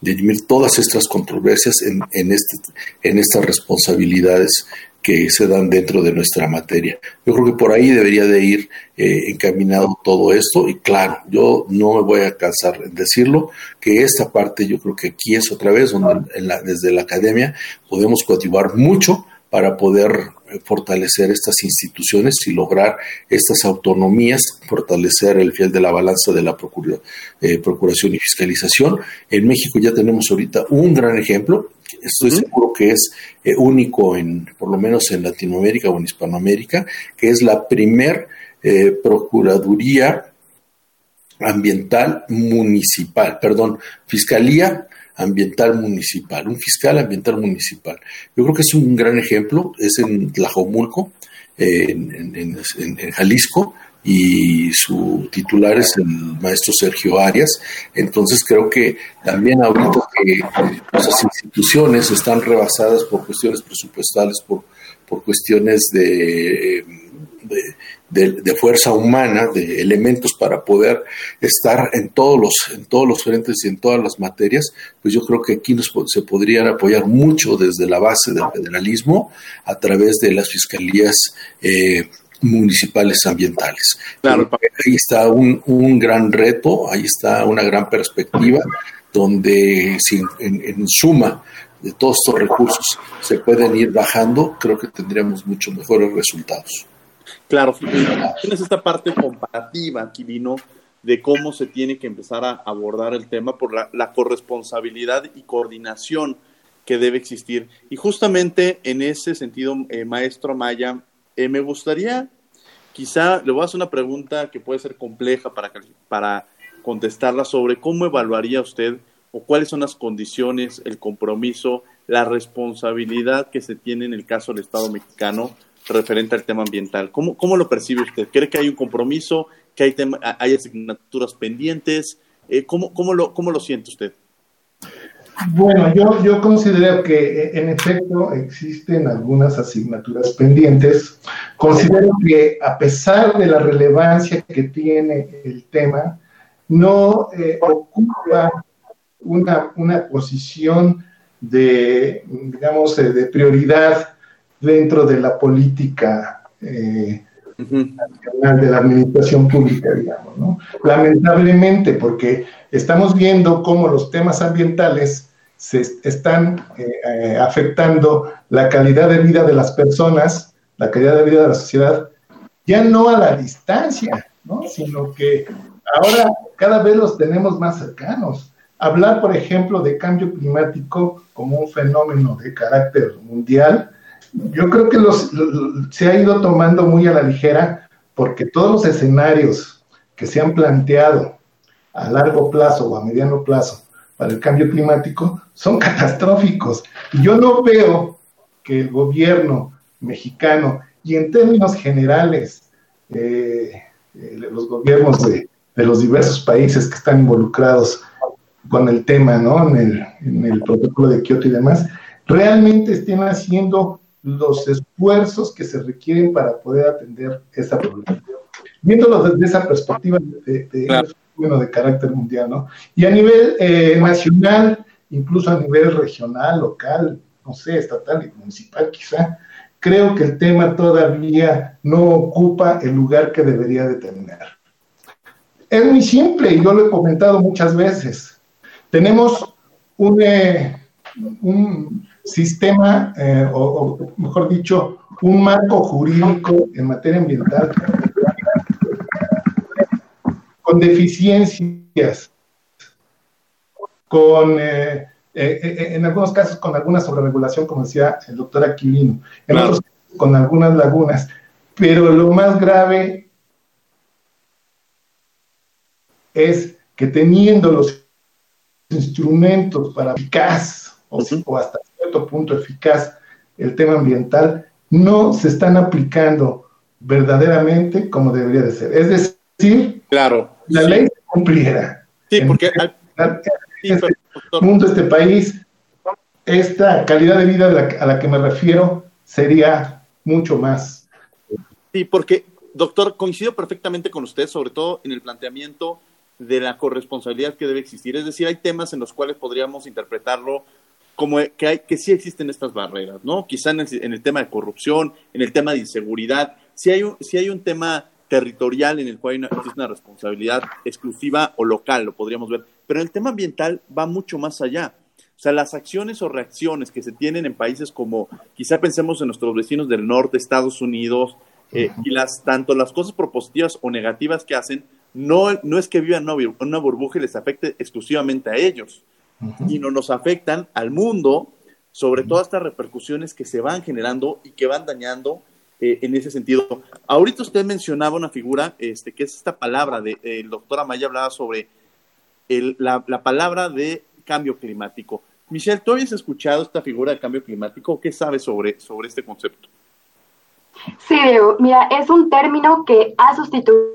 dirimir todas estas controversias en, en, este, en estas responsabilidades que se dan dentro de nuestra materia. Yo creo que por ahí debería de ir eh, encaminado todo esto y claro, yo no me voy a cansar en decirlo, que esta parte yo creo que aquí es otra vez donde desde la academia podemos coadyuvar mucho para poder eh, fortalecer estas instituciones y lograr estas autonomías, fortalecer el fiel de la balanza de la eh, procuración y fiscalización. En México ya tenemos ahorita un gran ejemplo, estoy seguro que es eh, único en, por lo menos en Latinoamérica o en Hispanoamérica, que es la primer eh, Procuraduría Ambiental Municipal, perdón, Fiscalía Ambiental Municipal, un fiscal ambiental municipal. Yo creo que es un gran ejemplo, es en Tlajomulco, en, en, Jalisco, y su titular es el maestro Sergio Arias. Entonces creo que también ahorita que las instituciones están rebasadas por cuestiones presupuestales, por, por cuestiones de, de, fuerza humana, de elementos para poder estar en todos los, en todos los frentes y en todas las materias, pues yo creo que aquí nos, se podrían apoyar mucho desde la base del federalismo a través de las fiscalías eh, municipales ambientales. Claro. Ahí está un, un, gran reto, ahí está una gran perspectiva, donde si en, suma de todos estos recursos se pueden ir bajando, creo que tendríamos mucho mejores resultados. Claro, tienes esta parte comparativa aquí vino de cómo se tiene que empezar a abordar el tema por la, corresponsabilidad y coordinación que debe existir. Y justamente en ese sentido, eh, maestro Maya, eh, me gustaría, quizá le voy a hacer una pregunta que puede ser compleja para, para contestarla sobre cómo evaluaría usted o cuáles son las condiciones, el compromiso, la responsabilidad que se tiene en el caso del Estado mexicano referente al tema ambiental. ¿Cómo, cómo lo percibe usted? ¿Cree que hay un compromiso, que hay, hay asignaturas pendientes? Eh, ¿cómo, cómo, lo, ¿Cómo lo siente usted? Bueno, yo, yo considero que eh, en efecto existen algunas asignaturas pendientes. Considero que a pesar de la relevancia que tiene el tema, no eh, ocupa una, una, posición de, digamos, eh, de prioridad dentro de la política nacional de la administración pública, digamos, ¿no? Lamentablemente, porque estamos viendo cómo los temas ambientales se están eh, eh, afectando la calidad de vida de las personas, la calidad de vida de la sociedad, ya no a la distancia, ¿no? sino que ahora cada vez los tenemos más cercanos. Hablar, por ejemplo, de cambio climático como un fenómeno de carácter mundial, yo creo que los, se ha ido tomando muy a la ligera porque todos los escenarios que se han planteado a largo plazo o a mediano plazo para el cambio climático son [laughs] catastróficos. Y yo no veo que el gobierno mexicano y en términos generales eh, eh, los gobiernos de, los diversos países que están involucrados con el tema, ¿no? En el, en el protocolo de Kioto y demás, realmente estén haciendo los esfuerzos que se requieren para poder atender esa problemática. Viéndolo desde esa perspectiva de, bueno, de carácter mundial, ¿no? Y a nivel eh, nacional, incluso a nivel regional, local, no sé, estatal y municipal quizá, creo que el tema todavía no ocupa el lugar que debería de tener. Es muy simple y yo lo he comentado muchas veces. Tenemos un, eh, un sistema, eh, o, o, mejor dicho, un marco jurídico en materia ambiental con deficiencias, con, eh, eh, eh, en algunos casos con alguna sobreregulación, como decía el doctor Aquilino, en otros casos con algunas lagunas, pero lo más grave es que teniendo los instrumentos para eficaz o, o hasta cierto punto eficaz el tema ambiental, no se están aplicando verdaderamente como debería de ser. Es decir, claro la ley se cumpliera. Sí, porque al, este mundo, este país, esta calidad de vida a la, que me refiero sería mucho más. Sí, porque, doctor, coincido perfectamente con usted, sobre todo en el planteamiento de la corresponsabilidad que debe existir. Es decir, hay temas en los cuales podríamos interpretarlo como que, hay, que sí existen estas barreras, ¿no? Quizá en el, en el tema de corrupción, en el tema de inseguridad, si hay un, si hay un tema territorial en el cual existe una responsabilidad exclusiva o local, lo podríamos ver. Pero el tema ambiental va mucho más allá. O sea, las acciones o reacciones que se tienen en países como, quizá pensemos en nuestros vecinos del norte, Estados Unidos, eh, y las, tanto las cosas propositivas o negativas que hacen, no, no es que vivan una, una burbuja y les afecte exclusivamente a ellos, sino nos afectan al mundo sobre todas estas repercusiones que se van generando y que van dañando eh, en ese sentido. Ahorita usted mencionaba una figura, este, que es esta palabra, de, el doctor Amaya hablaba sobre la, palabra de cambio climático. Michelle, ¿tú habías escuchado esta figura de cambio climático? ¿Qué sabes sobre, sobre este concepto? Sí, Diego, mira, es un término que ha sustituido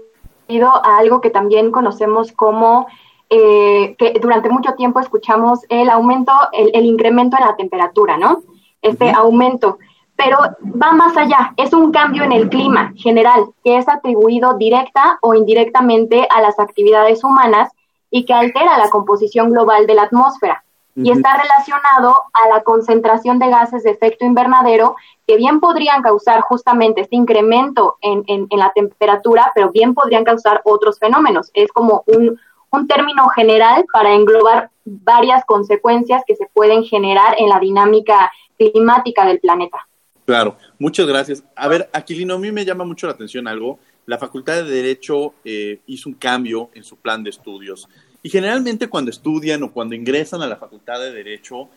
a algo que también conocemos como eh, que durante mucho tiempo escuchamos el aumento, el, incremento en la temperatura, ¿no? Este aumento, pero va más allá, es un cambio en el clima general que es atribuido directa o indirectamente a las actividades humanas y que altera la composición global de la atmósfera y está relacionado a la concentración de gases de efecto invernadero que bien podrían causar justamente este incremento en, en, la temperatura, pero bien podrían causar otros fenómenos. Es como un, un término general para englobar varias consecuencias que se pueden generar en la dinámica climática del planeta. Claro, muchas gracias. A ver, Aquilino, a mí me llama mucho la atención algo. La Facultad de Derecho eh, hizo un cambio en su plan de estudios. Y generalmente cuando estudian o cuando ingresan a la Facultad de Derecho,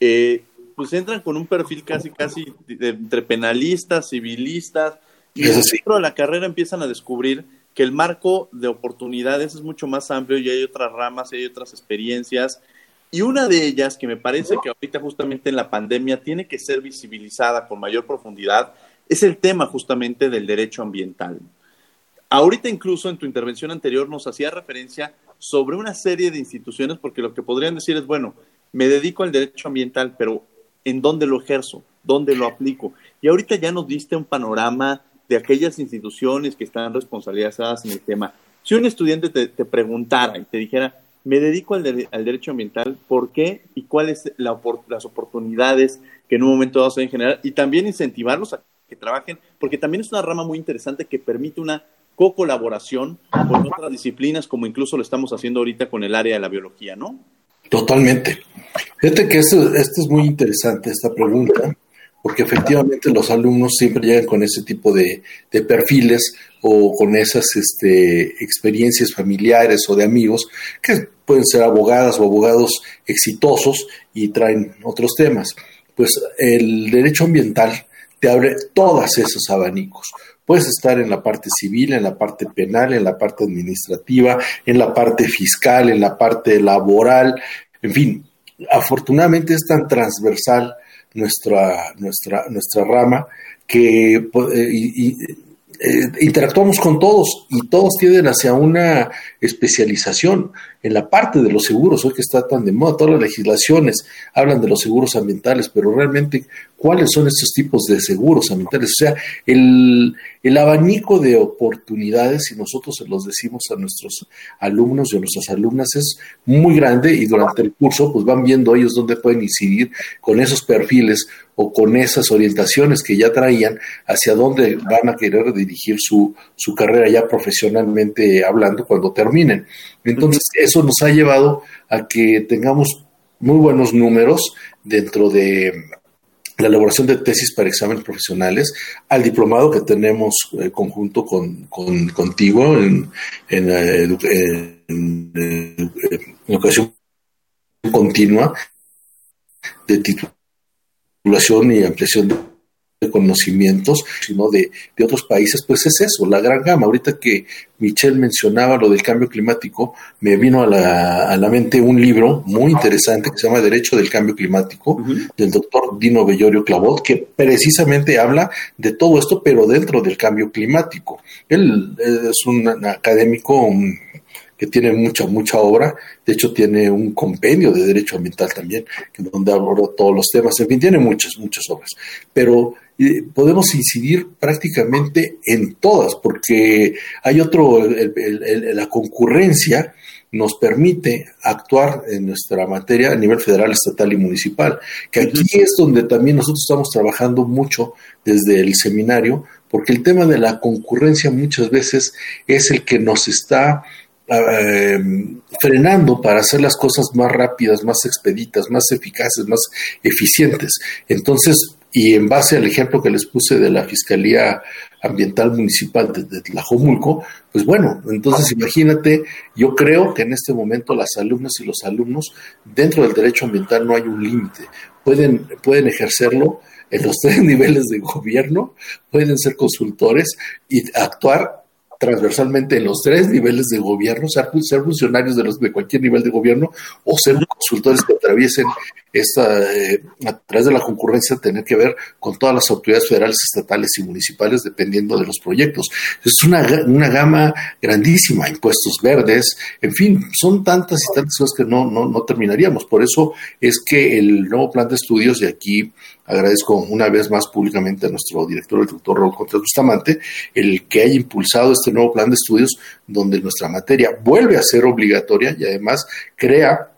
eh, pues entran con un perfil casi, casi entre penalistas, civilistas, y dentro de la carrera empiezan a descubrir que el marco de oportunidades es mucho más amplio y hay otras ramas y hay otras experiencias. Y una de ellas, que me parece que ahorita justamente en la pandemia tiene que ser visibilizada con mayor profundidad, es el tema justamente del derecho ambiental. Ahorita incluso en tu intervención anterior nos hacía referencia sobre una serie de instituciones, porque lo que podrían decir es, bueno, me dedico al derecho ambiental, pero ¿en dónde lo ejerzo? ¿Dónde lo aplico? Y ahorita ya nos diste un panorama de aquellas instituciones que están responsabilizadas en el tema. Si un estudiante te, preguntara y te dijera, me dedico al, derecho ambiental, ¿por qué y cuáles la, las oportunidades que en un momento dado se deben generar? Y también incentivarlos a que trabajen, porque también es una rama muy interesante que permite una co-colaboración con otras disciplinas, como incluso lo estamos haciendo ahorita con el área de la biología, ¿no? Totalmente. Fíjate que esto es muy interesante, esta pregunta, porque efectivamente los alumnos siempre llegan con ese tipo de, perfiles o con esas este, experiencias familiares o de amigos que pueden ser abogadas o abogados exitosos y traen otros temas. Pues el derecho ambiental te abre todos esos abanicos. Puedes estar en la parte civil, en la parte penal, en la parte administrativa, en la parte fiscal, en la parte laboral, en fin, afortunadamente es tan transversal nuestra, nuestra, nuestra rama que eh, eh, interactuamos con todos y todos tienden hacia una especialización en la parte de los seguros, hoy que está tan de moda, todas las legislaciones hablan de los seguros ambientales, pero realmente, ¿cuáles son estos tipos de seguros ambientales? O sea, el, el abanico de oportunidades, si nosotros se los decimos a nuestros alumnos y a nuestras alumnas, es muy grande y durante el curso, pues van viendo ellos dónde pueden incidir con esos perfiles o con esas orientaciones que ya traían, hacia dónde van a querer dirigir su, su carrera ya profesionalmente hablando cuando terminen. Entonces, eso nos ha llevado a que tengamos muy buenos números dentro de la elaboración de tesis para exámenes profesionales, al diplomado que tenemos eh, conjunto con, contigo en, en, eh, en, educación continua de titulación y ampliación de conocimientos, sino de, otros países, pues es eso, la gran gama. Ahorita que Michelle mencionaba lo del cambio climático, me vino a la, a la mente un libro muy interesante que se llama Derecho del Cambio Climático, del doctor Dino Bellorio Clavot, que precisamente habla de todo esto, pero dentro del cambio climático. Él es un académico, que tiene mucha, mucha obra. De hecho, tiene un compendio de derecho ambiental también, donde aborda todos los temas. En fin, tiene muchas, muchas obras. Pero podemos incidir prácticamente en todas, porque hay otro, la concurrencia nos permite actuar en nuestra materia a nivel federal, estatal y municipal, que aquí es donde también nosotros estamos trabajando mucho desde el seminario, porque el tema de la concurrencia muchas veces es el que nos está eh, frenando para hacer las cosas más rápidas, más expeditas, más eficaces, más eficientes. Entonces, y en base al ejemplo que les puse de la Fiscalía Ambiental Municipal de, Tlajomulco, pues bueno, entonces imagínate, yo creo que en este momento las alumnas y los alumnos dentro del derecho ambiental no hay un límite, pueden, pueden ejercerlo en los [laughs] tres niveles de gobierno, pueden ser consultores y actuar transversalmente en los tres niveles de gobierno, ser, ser funcionarios de, los, de cualquier nivel de gobierno o ser consultores que atraviesen esta, eh, a través de la concurrencia, tener que ver con todas las autoridades federales, estatales y municipales, dependiendo de los proyectos. Es una, una gama grandísima, impuestos verdes, en fin, son tantas y tantas cosas que no, no, no terminaríamos. Por eso es que el nuevo plan de estudios, de aquí agradezco una vez más públicamente a nuestro director, el doctor Raúl Contreras Bustamante, el que haya impulsado este nuevo plan de estudios donde nuestra materia vuelve a ser obligatoria y además crea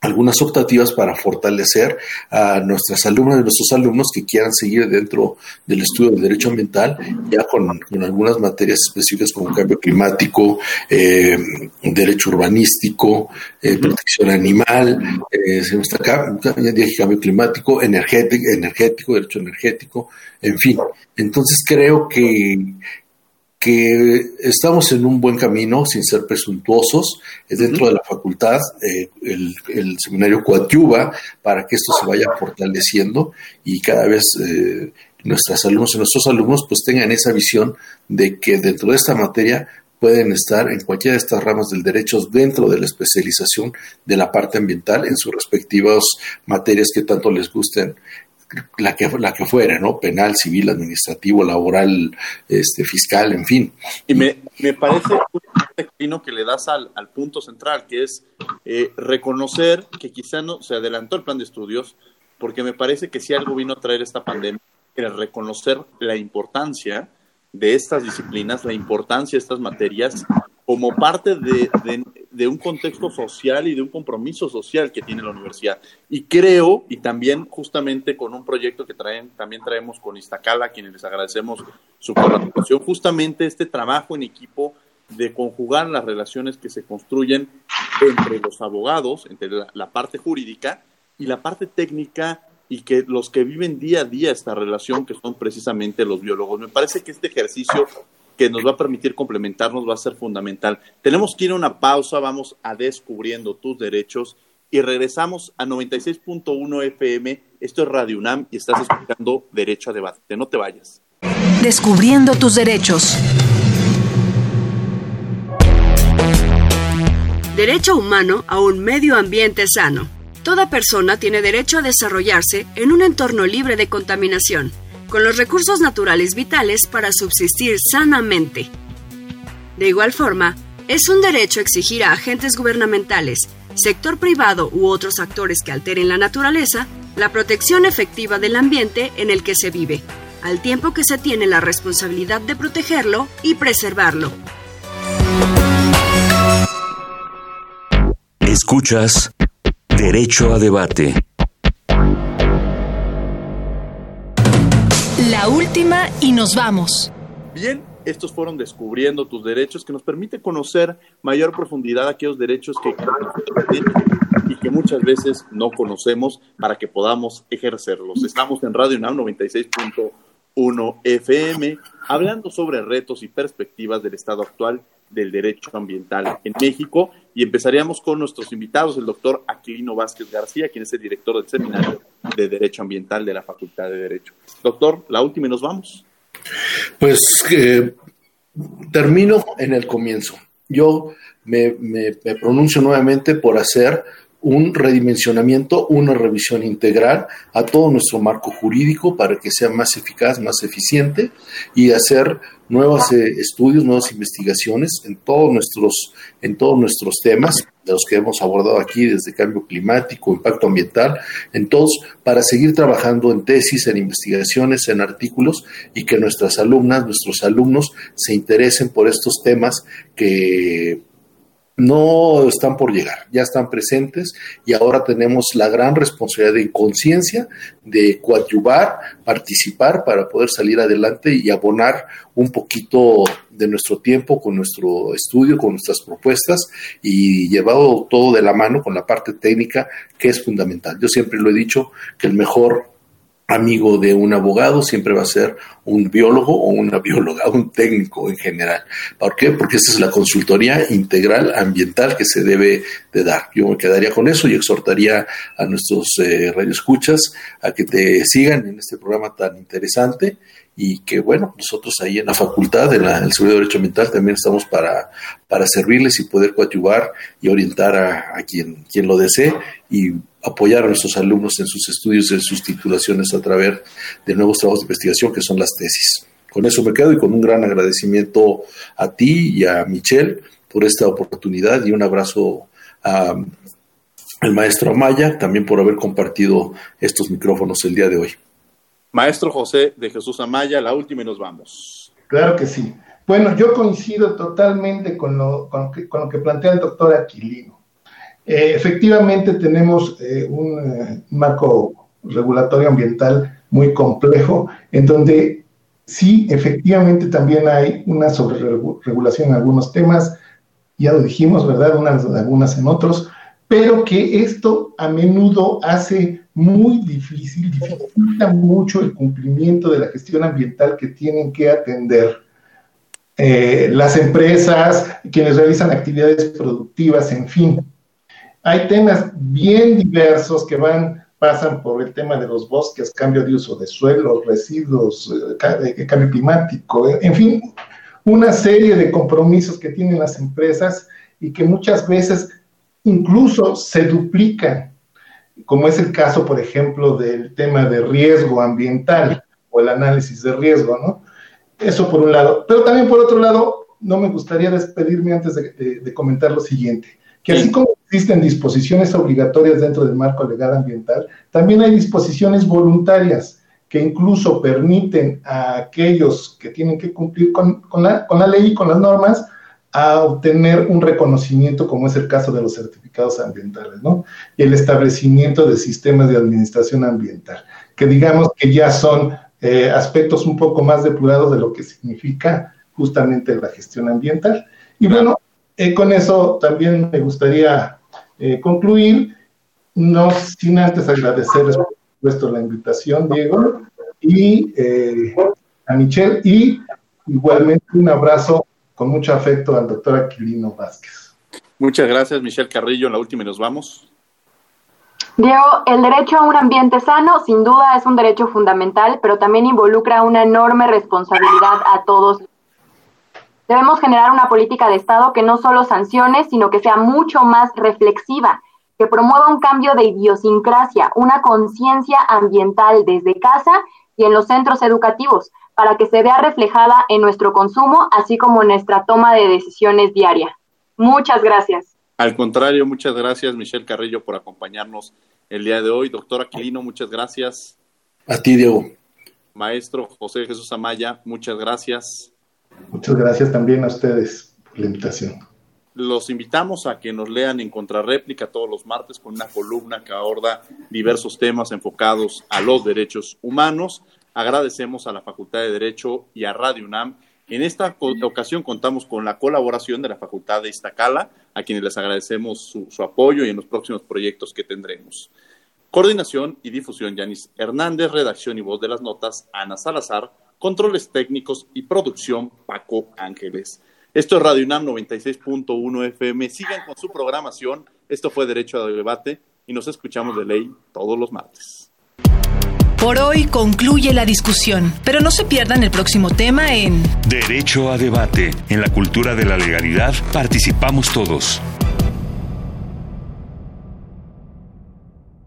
algunas optativas para fortalecer a nuestras alumnas y nuestros alumnos que quieran seguir dentro del estudio del derecho ambiental, ya con, algunas materias específicas como cambio climático, eh, derecho urbanístico, eh, protección animal, eh, cambio climático, energético, energético, derecho energético, en fin. Entonces creo que que estamos en un buen camino sin ser presuntuosos. Dentro de la facultad, eh, el, seminario coadyuva para que esto se vaya fortaleciendo y cada vez eh, nuestras alumnos y nuestros alumnos pues tengan esa visión de que dentro de esta materia pueden estar en cualquiera de estas ramas del derecho dentro de la especialización de la parte ambiental en sus respectivas materias que tanto les gusten la que, la que fuera, ¿no? Penal, civil, administrativo, laboral, este, fiscal, en fin. Y me, me parece que le das al, al, punto central, que es eh, reconocer que quizá no se adelantó el plan de estudios, porque me parece que si algo vino a traer esta pandemia, era reconocer la importancia de estas disciplinas, la importancia de estas materias como parte de, un contexto social y de un compromiso social que tiene la universidad. Y creo, y también justamente con un proyecto que traen, también traemos con Iztacala, a quienes les agradecemos su colaboración, justamente este trabajo en equipo de conjugar las relaciones que se construyen entre los abogados, entre la parte jurídica y la parte técnica y que los que viven día a día esta relación, que son precisamente los biólogos. Me parece que este ejercicio que nos va a permitir complementarnos va a ser fundamental. Tenemos que ir a una pausa, vamos a descubriendo tus derechos y regresamos a 96.1 FM. Esto es Radio UNAM y estás escuchando Derecho a Debate. No te vayas. Descubriendo tus derechos. Derecho humano a un medio ambiente sano. Toda persona tiene derecho a desarrollarse en un entorno libre de contaminación con los recursos naturales vitales para subsistir sanamente. De igual forma, es un derecho exigir a agentes gubernamentales, sector privado u otros actores que alteren la naturaleza la protección efectiva del ambiente en el que se vive, al tiempo que se tiene la responsabilidad de protegerlo y preservarlo. Escuchas Derecho a Debate. Última y nos vamos. Bien, estos fueron descubriendo tus derechos que nos permite conocer mayor profundidad aquellos derechos que y que muchas veces no conocemos para que podamos ejercerlos. Estamos en Radio NAM 96.1 FM hablando sobre retos y perspectivas del estado actual del derecho ambiental en México y empezaríamos con nuestros invitados, el doctor Aquilino Vázquez García, quien es el director del Seminario de Derecho Ambiental de la Facultad de Derecho. Doctor, la última y nos vamos. Pues eh, termino en el comienzo. Yo me, me pronuncio nuevamente por hacer un redimensionamiento, una revisión integral a todo nuestro marco jurídico para que sea más eficaz, más eficiente y hacer nuevos eh, estudios, nuevas investigaciones en todos nuestros en todos nuestros temas de los que hemos abordado aquí desde cambio climático, impacto ambiental, en todos para seguir trabajando en tesis, en investigaciones, en artículos y que nuestras alumnas, nuestros alumnos se interesen por estos temas que no están por llegar, ya están presentes y ahora tenemos la gran responsabilidad de conciencia de coadyuvar, participar para poder salir adelante y abonar un poquito de nuestro tiempo con nuestro estudio, con nuestras propuestas y llevado todo de la mano con la parte técnica que es fundamental. Yo siempre lo he dicho que el mejor amigo de un abogado siempre va a ser un biólogo o una bióloga, un técnico en general. ¿Por qué? Porque esa es la consultoría integral ambiental que se debe de dar. Yo me quedaría con eso y exhortaría a nuestros eh, radioescuchas a que te sigan en este programa tan interesante y que bueno, nosotros ahí en la facultad, en, el Servicio de Derecho Ambiental, también estamos para, para servirles y poder coadyuvar y orientar a, a quien, quien lo desee y apoyar a nuestros alumnos en sus estudios, en sus titulaciones a través de nuevos trabajos de investigación que son las tesis. Con eso me quedo y con un gran agradecimiento a ti y a Michelle por esta oportunidad y un abrazo al maestro Amaya también por haber compartido estos micrófonos el día de hoy. Maestro José de Jesús Amaya, la última y nos vamos. Claro que sí. Bueno, yo coincido totalmente con lo, con lo, que, plantea el doctor Aquilino. Eh, efectivamente tenemos eh, un eh, marco regulatorio ambiental muy complejo, en donde sí, efectivamente también hay una sobreregulación en algunos temas, ya lo dijimos, ¿verdad? Unas algunas en otros, pero que esto a menudo hace muy difícil, dificulta mucho el cumplimiento de la gestión ambiental que tienen que atender eh, las empresas, quienes realizan actividades productivas, en fin. Hay temas bien diversos que van, pasan por el tema de los bosques, cambio de uso de suelos, residuos, eh, cambio climático, en fin, una serie de compromisos que tienen las empresas y que muchas veces incluso se duplican, como es el caso, por ejemplo, del tema de riesgo ambiental o el análisis de riesgo, ¿no? Eso por un lado. Pero también por otro lado, no me gustaría despedirme antes de, comentar lo siguiente, que así como existen disposiciones obligatorias dentro del marco legal ambiental, también hay disposiciones voluntarias que incluso permiten a aquellos que tienen que cumplir con, la, con la ley y con las normas a obtener un reconocimiento, como es el caso de los certificados ambientales, ¿no? Y el establecimiento de sistemas de administración ambiental, que digamos que ya son eh, aspectos un poco más depurados de lo que significa justamente la gestión ambiental. Y bueno, eh, con eso también me gustaría eh, concluir, no sin antes agradecerles por supuesto la invitación, Diego, y a Michelle, y igualmente un abrazo con mucho afecto al doctor Aquilino Vázquez. Muchas gracias, Michelle Carrillo. En la última y nos vamos. Diego, el derecho a un ambiente sano sin duda es un derecho fundamental, pero también involucra una enorme responsabilidad a todos. Debemos generar una política de Estado que no solo sancione, sino que sea mucho más reflexiva, que promueva un cambio de idiosincrasia, una conciencia ambiental desde casa y en los centros educativos, para que se vea reflejada en nuestro consumo, así como en nuestra toma de decisiones diaria. Muchas gracias. Al contrario, muchas gracias Michelle Carrillo por acompañarnos el día de hoy. Doctor Aquilino, muchas gracias. A ti, Diego. Maestro José Jesús Amaya, muchas gracias. Muchas gracias también a ustedes por la invitación. Los invitamos a que nos lean en contrarréplica todos los martes con una columna que aborda diversos temas enfocados a los derechos humanos. Agradecemos a la Facultad de Derecho y a Radio UNAM. En esta ocasión contamos con la colaboración de la Facultad de Iztacala, a quienes les agradecemos su, apoyo y en los próximos proyectos que tendremos. Coordinación y difusión, Yanis Hernández, redacción y voz de las notas, Ana Salazar, controles técnicos y producción, Paco Ángeles. Esto es Radio UNAM 96.1 FM. Sigan con su programación. Esto fue Derecho a Debate y nos escuchamos de ley todos los martes. Por hoy concluye la discusión, pero no se pierdan el próximo tema en Derecho a debate. En la cultura de la legalidad participamos todos.